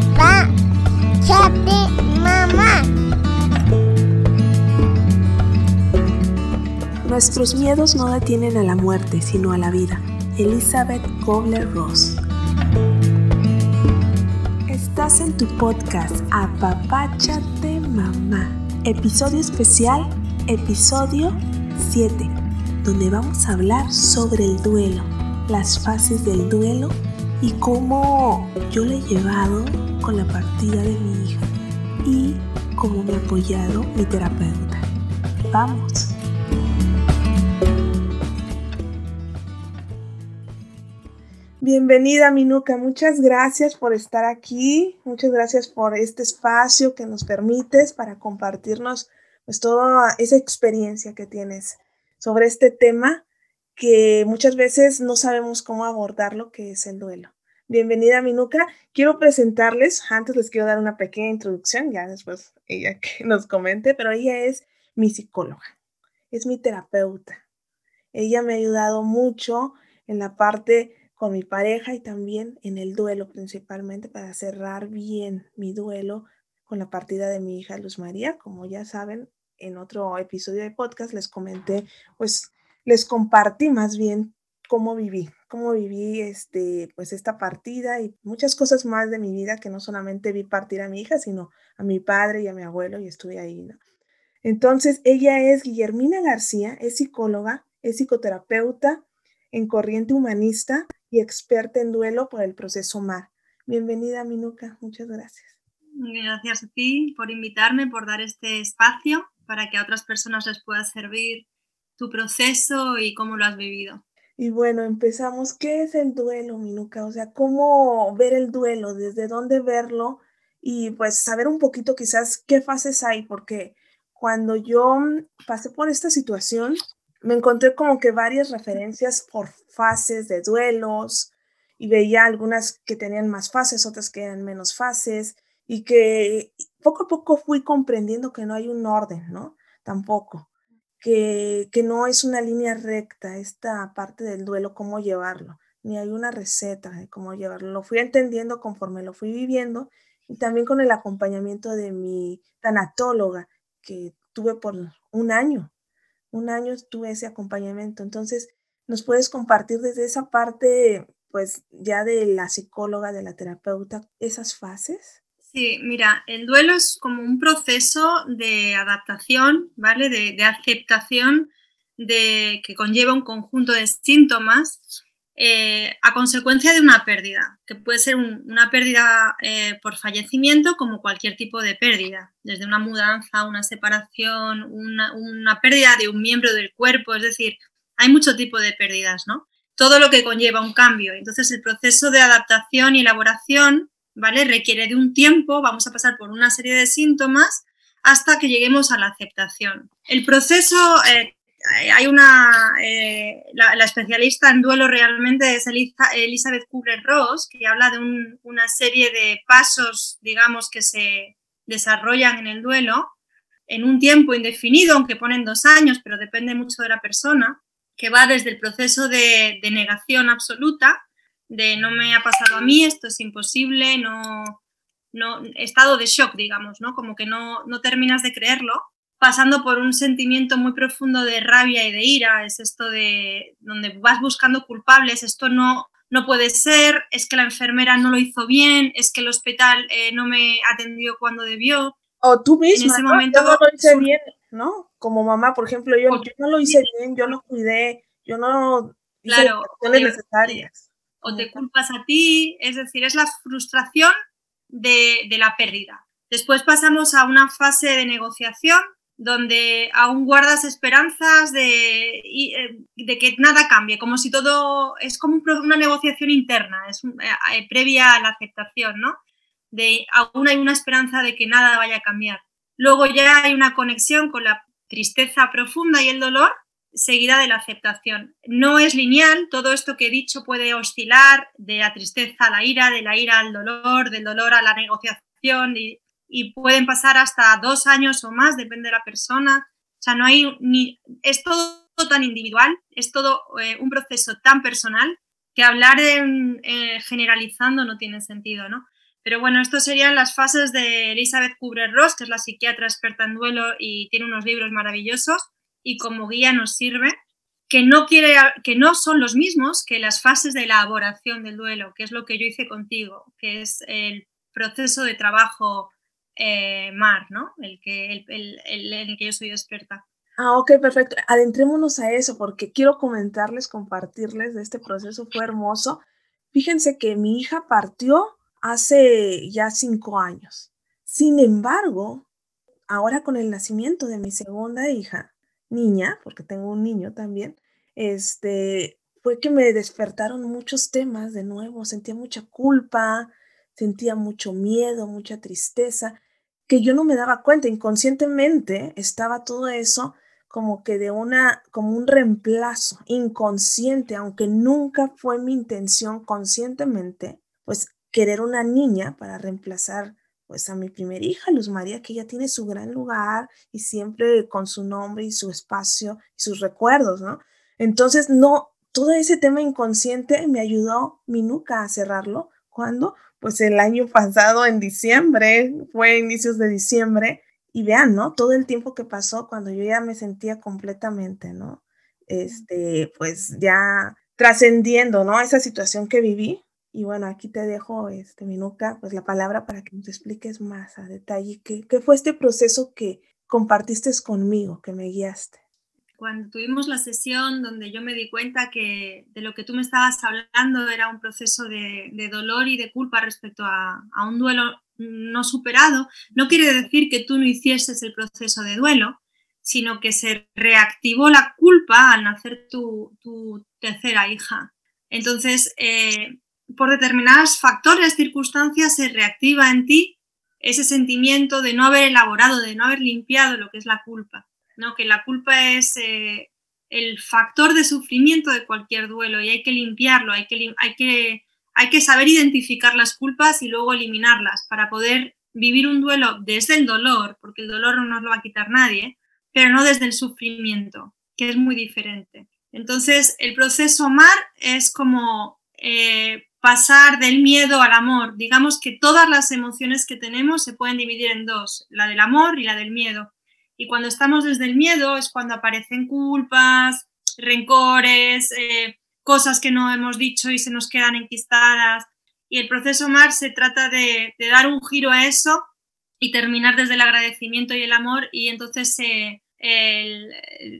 papá, Chapi, mamá. Nuestros miedos no detienen a la muerte, sino a la vida. Elizabeth Kobler-Ross. Estás en tu podcast Apapáchate Mamá. Episodio especial, episodio 7, donde vamos a hablar sobre el duelo, las fases del duelo y cómo yo le he llevado con la partida de mi hija y cómo me ha apoyado mi terapeuta. Vamos. Bienvenida Minuca, muchas gracias por estar aquí, muchas gracias por este espacio que nos permites para compartirnos pues toda esa experiencia que tienes sobre este tema que muchas veces no sabemos cómo abordar lo que es el duelo. Bienvenida, Minuca. Quiero presentarles, antes les quiero dar una pequeña introducción, ya después ella que nos comente, pero ella es mi psicóloga, es mi terapeuta. Ella me ha ayudado mucho en la parte con mi pareja y también en el duelo principalmente para cerrar bien mi duelo con la partida de mi hija Luz María. Como ya saben, en otro episodio de podcast les comenté, pues les compartí más bien cómo viví, cómo viví este, pues esta partida y muchas cosas más de mi vida que no solamente vi partir a mi hija, sino a mi padre y a mi abuelo y estuve ahí, ¿no? Entonces, ella es Guillermina García, es psicóloga, es psicoterapeuta en corriente humanista y experta en duelo por el proceso MAR. Bienvenida, Minuca, muchas gracias. Gracias a ti por invitarme, por dar este espacio para que a otras personas les pueda servir tu proceso y cómo lo has vivido. Y bueno, empezamos. ¿Qué es el duelo, Minuca? O sea, ¿cómo ver el duelo? ¿Desde dónde verlo? Y pues saber un poquito quizás qué fases hay, porque cuando yo pasé por esta situación, me encontré como que varias referencias por fases de duelos y veía algunas que tenían más fases, otras que eran menos fases y que poco a poco fui comprendiendo que no hay un orden, ¿no? Tampoco que, no es una línea recta esta parte del duelo, cómo llevarlo, ni hay una receta de cómo llevarlo. Lo fui entendiendo conforme lo fui viviendo y también con el acompañamiento de mi tanatóloga que tuve por un año. Un año tuve ese acompañamiento. Entonces, ¿nos puedes compartir desde esa parte, pues ya de la psicóloga, de la terapeuta, esas fases? Sí, mira, el duelo es como un proceso de adaptación, ¿vale? De, aceptación de, que conlleva un conjunto de síntomas eh, a consecuencia de una pérdida, que puede ser una pérdida eh, por fallecimiento como cualquier tipo de pérdida, desde una mudanza, una separación, una, una pérdida de un miembro del cuerpo, es decir, hay mucho tipo de pérdidas, ¿no? Todo lo que conlleva un cambio. Entonces, el proceso de adaptación y elaboración ¿vale? Requiere de un tiempo, vamos a pasar por una serie de síntomas hasta que lleguemos a la aceptación. El proceso, eh, hay una, eh, la, especialista en duelo realmente es Elizabeth Kubler-Ross, que habla de una serie de pasos, digamos, que se desarrollan en el duelo en un tiempo indefinido, aunque ponen dos años, pero depende mucho de la persona, que va desde el proceso de, de negación absoluta, de no me ha pasado a mí, esto es imposible, no, no, estado de shock, digamos, ¿no? Como que no, no terminas de creerlo, pasando por un sentimiento muy profundo de rabia y de ira, es esto de donde vas buscando culpables, esto no, no puede ser, es que la enfermera no lo hizo bien, es que el hospital eh, no me atendió cuando debió. O tú misma, en ese momento, yo no lo hice bien, ¿no? Como mamá, por ejemplo, yo, yo no lo hice bien, yo no cuidé, yo no hice claro, las necesarias o te culpas a ti, es decir, es la frustración de, la pérdida. Después pasamos a una fase de negociación donde aún guardas esperanzas de, eh, de, que nada cambie, como si todo es como una negociación interna, es eh, eh, previa a la aceptación, ¿no? De aún hay una esperanza de que nada vaya a cambiar. Luego ya hay una conexión con la tristeza profunda y el dolor seguida de la aceptación. No es lineal, todo esto que he dicho puede oscilar de la tristeza a la ira, de la ira al dolor, del dolor a la negociación y, pueden pasar hasta dos años o más, depende de la persona. O sea, no hay ni, es todo tan individual, es todo eh, un proceso tan personal que hablar de, eh, generalizando no tiene sentido, ¿no? Pero bueno, esto serían las fases de Elizabeth Kubler-Ross, que es la psiquiatra experta en duelo y tiene unos libros maravillosos y como guía nos sirve, que no, quiere, que no son los mismos que las fases de elaboración del duelo, que es lo que yo hice contigo, que es el proceso de trabajo eh, MAR, ¿no? El que, el, el, el, en el que yo soy experta. Ah, ok, perfecto. Adentrémonos a eso porque quiero comentarles, compartirles de este proceso. Fue hermoso. Fíjense que mi hija partió hace ya cinco años. Sin embargo, ahora con el nacimiento de mi segunda hija, niña, porque tengo un niño también, este, fue que me despertaron muchos temas de nuevo. Sentía mucha culpa, sentía mucho miedo, mucha tristeza, que yo no me daba cuenta. Inconscientemente estaba todo eso como que de una, como un reemplazo inconsciente, aunque nunca fue mi intención conscientemente, pues querer una niña para reemplazar pues a mi primera hija, Luz María, que ella tiene su gran lugar y siempre con su nombre y su espacio y sus recuerdos, ¿no? Entonces, no, todo ese tema inconsciente me ayudó mi nuca a cerrarlo. cuando Pues el año pasado, en diciembre, fue inicios de diciembre, y vean, ¿no? Todo el tiempo que pasó cuando yo ya me sentía completamente, ¿no? Este, pues ya trascendiendo, ¿no? Esa situación que viví. Y bueno, aquí te dejo, este, Minuca, pues la palabra para que nos expliques más a detalle qué, qué fue este proceso que compartiste conmigo, que me guiaste cuando tuvimos la sesión donde yo me di cuenta que de lo que tú me estabas hablando era un proceso de, de dolor y de culpa respecto a, a, un duelo no superado, no quiere decir que tú no hicieses el proceso de duelo, sino que se reactivó la culpa al nacer tu, tu tercera hija. Entonces, eh, por determinados factores, circunstancias, se reactiva en ti ese sentimiento de no haber elaborado, de no haber limpiado lo que es la culpa, ¿no? que la culpa es eh, el factor de sufrimiento de cualquier duelo y hay que limpiarlo, hay que, hay que hay que saber identificar las culpas y luego eliminarlas para poder vivir un duelo desde el dolor, porque el dolor no nos lo va a quitar nadie, pero no desde el sufrimiento, que es muy diferente. Entonces, el proceso MAR es como eh, pasar del miedo al amor. Digamos que todas las emociones que tenemos se pueden dividir en dos, la del amor y la del miedo. Y cuando estamos desde el miedo es cuando aparecen culpas, rencores, eh, cosas que no hemos dicho y se nos quedan enquistadas. Y el proceso MAR se trata de, dar un giro a eso y terminar desde el agradecimiento y el amor y entonces eh, el,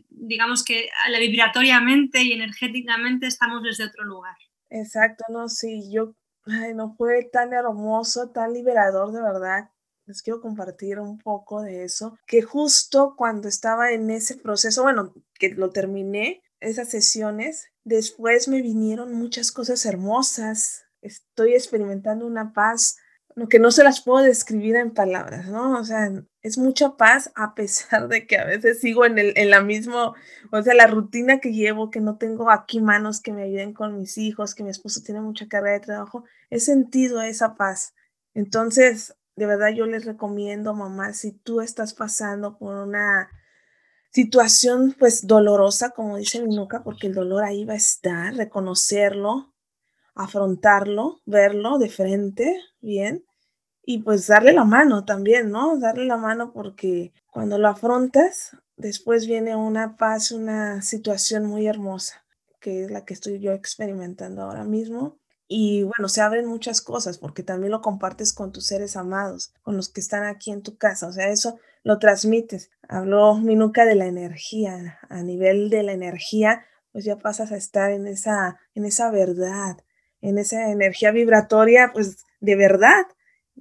digamos que vibratoriamente y energéticamente estamos desde otro lugar. Exacto, no, sí, yo, ay, no fue tan hermoso, tan liberador de verdad. Les quiero compartir un poco de eso, que justo cuando estaba en ese proceso, bueno, que lo terminé, esas sesiones, después me vinieron muchas cosas hermosas. Estoy experimentando una paz lo que no se las puedo describir en palabras, ¿no? O sea, es mucha paz a pesar de que a veces sigo en, el, en la misma, o sea, la rutina que llevo, que no tengo aquí manos que me ayuden con mis hijos, que mi esposo tiene mucha carga de trabajo, he sentido esa paz. Entonces, de verdad yo les recomiendo, mamá, si tú estás pasando por una situación pues dolorosa, como dice mi nuca, porque el dolor ahí va a estar, reconocerlo, afrontarlo, verlo de frente, bien, y pues darle la mano también, ¿no? Darle la mano porque cuando lo afrontas, después viene una paz, una situación muy hermosa, que es la que estoy yo experimentando ahora mismo. Y bueno, se abren muchas cosas porque también lo compartes con tus seres amados, con los que están aquí en tu casa. O sea, eso lo transmites. Habló Minuca de la energía. A nivel de la energía, pues ya pasas a estar en esa, en esa verdad, en esa energía vibratoria, pues de verdad,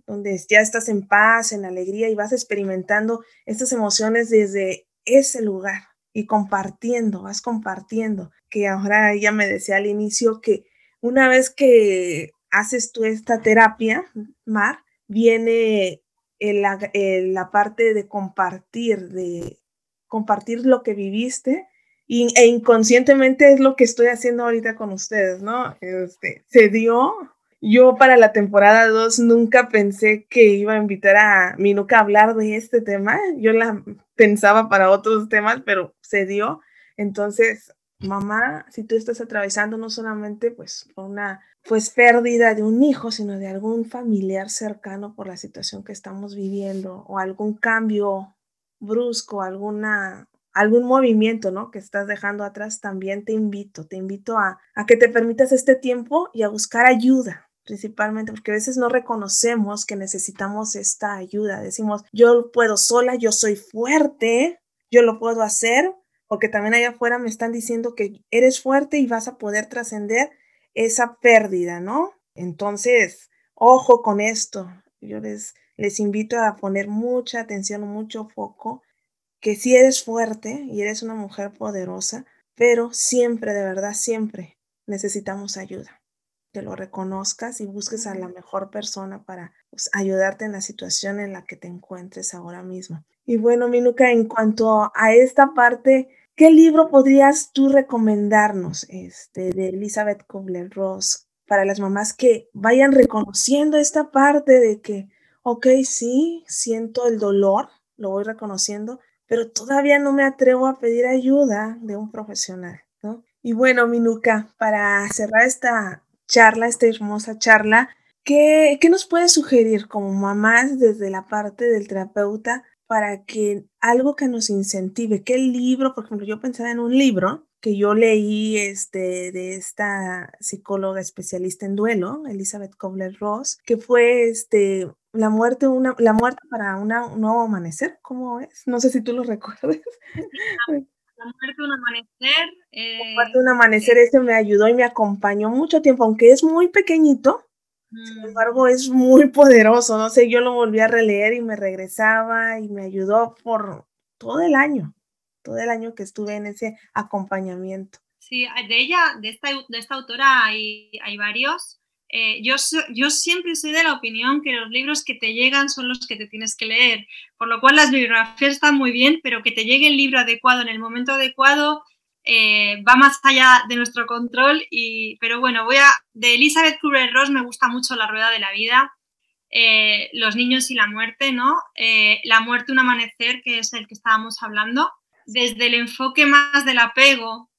donde ya estás en paz, en alegría y vas experimentando estas emociones desde ese lugar y compartiendo, vas compartiendo, que ahora ella me decía al inicio que una vez que haces tú esta terapia, Mar, viene la parte de compartir, de compartir lo que viviste y, e inconscientemente es lo que estoy haciendo ahorita con ustedes, ¿no? Este, se dio. Yo para la temporada 2 nunca pensé que iba a invitar a Minuca a hablar de este tema. Yo la pensaba para otros temas, pero se dio. Entonces, mamá, si tú estás atravesando no solamente pues una pues pérdida de un hijo, sino de algún familiar cercano por la situación que estamos viviendo o algún cambio brusco, alguna algún movimiento, ¿no? Que estás dejando atrás, también te invito, te invito a, a que te permitas este tiempo y a buscar ayuda, principalmente porque a veces no reconocemos que necesitamos esta ayuda. Decimos, yo puedo sola, yo soy fuerte, yo lo puedo hacer, porque también allá afuera me están diciendo que eres fuerte y vas a poder trascender esa pérdida, ¿no? Entonces, ojo con esto. Yo les, les invito a poner mucha atención, mucho foco, que si eres fuerte y eres una mujer poderosa, pero siempre, de verdad, siempre necesitamos ayuda. Que lo reconozcas y busques a la mejor persona para pues, ayudarte en la situación en la que te encuentres ahora mismo. Y bueno, Minuca, en cuanto a esta parte ¿Qué libro podrías tú recomendarnos este, de Elizabeth Kubler-Ross para las mamás que vayan reconociendo esta parte de que, ok, sí, siento el dolor, lo voy reconociendo, pero todavía no me atrevo a pedir ayuda de un profesional, ¿no? Y bueno, Minuca, para cerrar esta charla, esta hermosa charla, ¿qué, qué nos puedes sugerir como mamás desde la parte del terapeuta para que algo que nos incentive, ¿qué libro? Por ejemplo, yo pensaba en un libro que yo leí este, de esta psicóloga especialista en duelo, Elizabeth Kobler-Ross, que fue este, la, muerte, una, la muerte para una, un nuevo amanecer, ¿cómo es? No sé si tú lo recuerdas. La muerte, un amanecer. Eh, la muerte, un amanecer, ese me ayudó y me acompañó mucho tiempo, aunque es muy pequeñito, sin mm. embargo, es muy poderoso. No sé, yo lo volví a releer y me regresaba y me ayudó por todo el año, todo el año que estuve en ese acompañamiento. Sí, de ella, de esta, de esta autora hay, hay varios. Eh, yo, yo siempre soy de la opinión que los libros que te llegan son los que te tienes que leer, por lo cual las bibliografías están muy bien, pero que te llegue el libro adecuado en el momento adecuado eh, va más allá de nuestro control. Y, pero bueno, voy a. De Elizabeth Kubler-Ross me gusta mucho La Rueda de la Vida, eh, Los niños y la muerte, ¿no? La muerte, un amanecer, que es el que estábamos hablando. Desde el enfoque más del apego,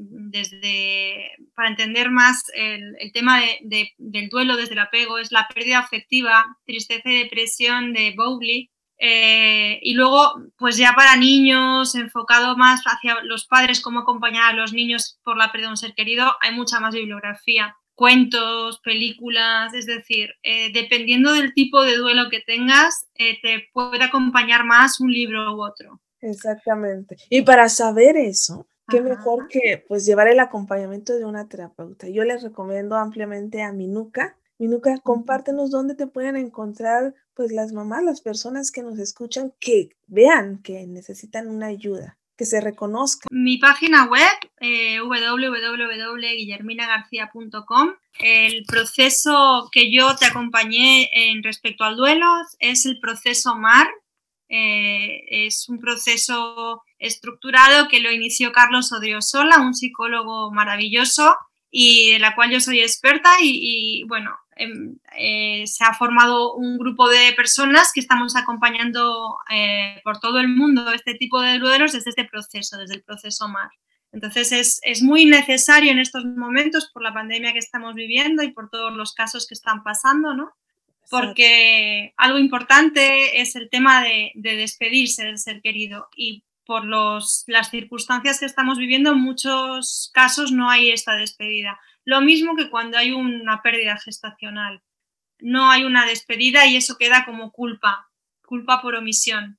desde, para entender más el, tema del duelo desde el apego, es la pérdida afectiva, tristeza y depresión de Bowley eh, y luego, pues ya para niños, enfocado más hacia los padres, cómo acompañar a los niños por la pérdida de un ser querido, hay mucha más bibliografía, cuentos, películas, es decir, eh, dependiendo del tipo de duelo que tengas, eh, te puede acompañar más un libro u otro. Exactamente. Y para saber eso, qué mejor que pues llevar el acompañamiento de una terapeuta. Yo les recomiendo ampliamente a Minuca. Minuca, compártenos dónde te pueden encontrar pues las mamás, las personas que nos escuchan, que vean que necesitan una ayuda, que se reconozcan. Mi página web, eh, www.guillerminagarcia.com, el proceso que yo te acompañé en respecto al duelo es el proceso MAR. Eh, es un proceso estructurado que lo inició Carlos Odriozola, un psicólogo maravilloso y de la cual yo soy experta y bueno, Em, eh, se ha formado un grupo de personas que estamos acompañando eh, por todo el mundo este tipo de duelos desde este proceso, desde el proceso MAR. Entonces es, es, muy necesario en estos momentos por la pandemia que estamos viviendo y por todos los casos que están pasando, ¿no? Porque algo importante es el tema de, de despedirse del ser querido y por los, las circunstancias que estamos viviendo en muchos casos no hay esta despedida. Lo mismo que cuando hay una pérdida gestacional. No hay una despedida y eso queda como culpa, culpa por omisión.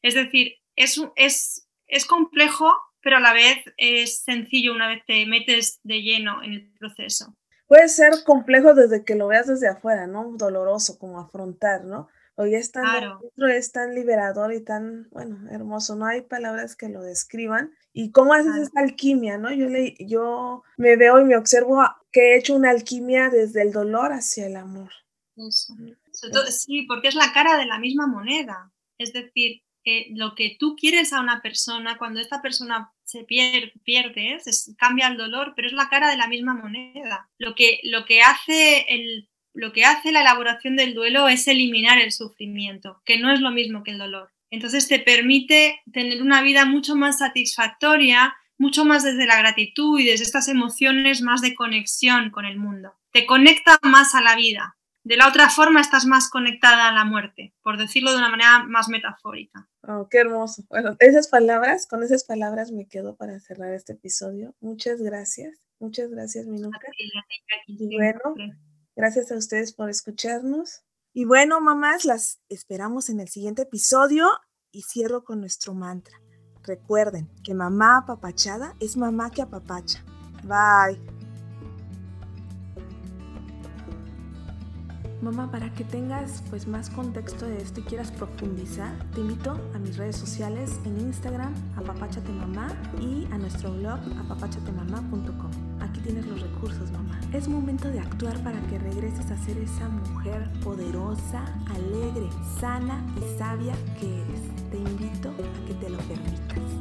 Es decir, es, es, es complejo, pero a la vez es sencillo una vez te metes de lleno en el proceso. Puede ser complejo desde que lo veas desde afuera, ¿no? Doloroso como afrontar, ¿no? Hoy es tan, es tan liberador y tan, bueno, hermoso. No hay palabras que lo describan. ¿Y cómo haces esta alquimia, no? Yo, le, yo me veo y me observo que he hecho una alquimia desde el dolor hacia el amor. Eso. sí, porque es la cara de la misma moneda. Es decir, lo que tú quieres a una persona, cuando esta persona se pierde, pierde cambia el dolor, pero es la cara de la misma moneda. Lo que, lo que hace el lo que hace la elaboración del duelo es eliminar el sufrimiento, que no es lo mismo que el dolor. Entonces te permite tener una vida mucho más satisfactoria mucho más desde la gratitud y desde estas emociones más de conexión con el mundo. Te conecta más a la vida. De la otra forma estás más conectada a la muerte, por decirlo de una manera más metafórica. Oh, qué hermoso. Bueno, esas palabras, con esas palabras me quedo para cerrar este episodio. Muchas gracias. Muchas gracias, Minuca. Y bueno, gracias a ustedes por escucharnos. Y bueno, mamás, las esperamos en el siguiente episodio y cierro con nuestro mantra. Recuerden que mamá apapachada es mamá que apapacha. Bye. Mamá, para que tengas pues más contexto de esto y quieras profundizar, te invito a mis redes sociales en Instagram, apapachatemamá y a nuestro blog apapachatemamá.com. Aquí tienes los recursos, mamá. Es momento de actuar para que regreses a ser esa mujer poderosa, alegre, sana y sabia que eres. Te invito a que te lo permitas.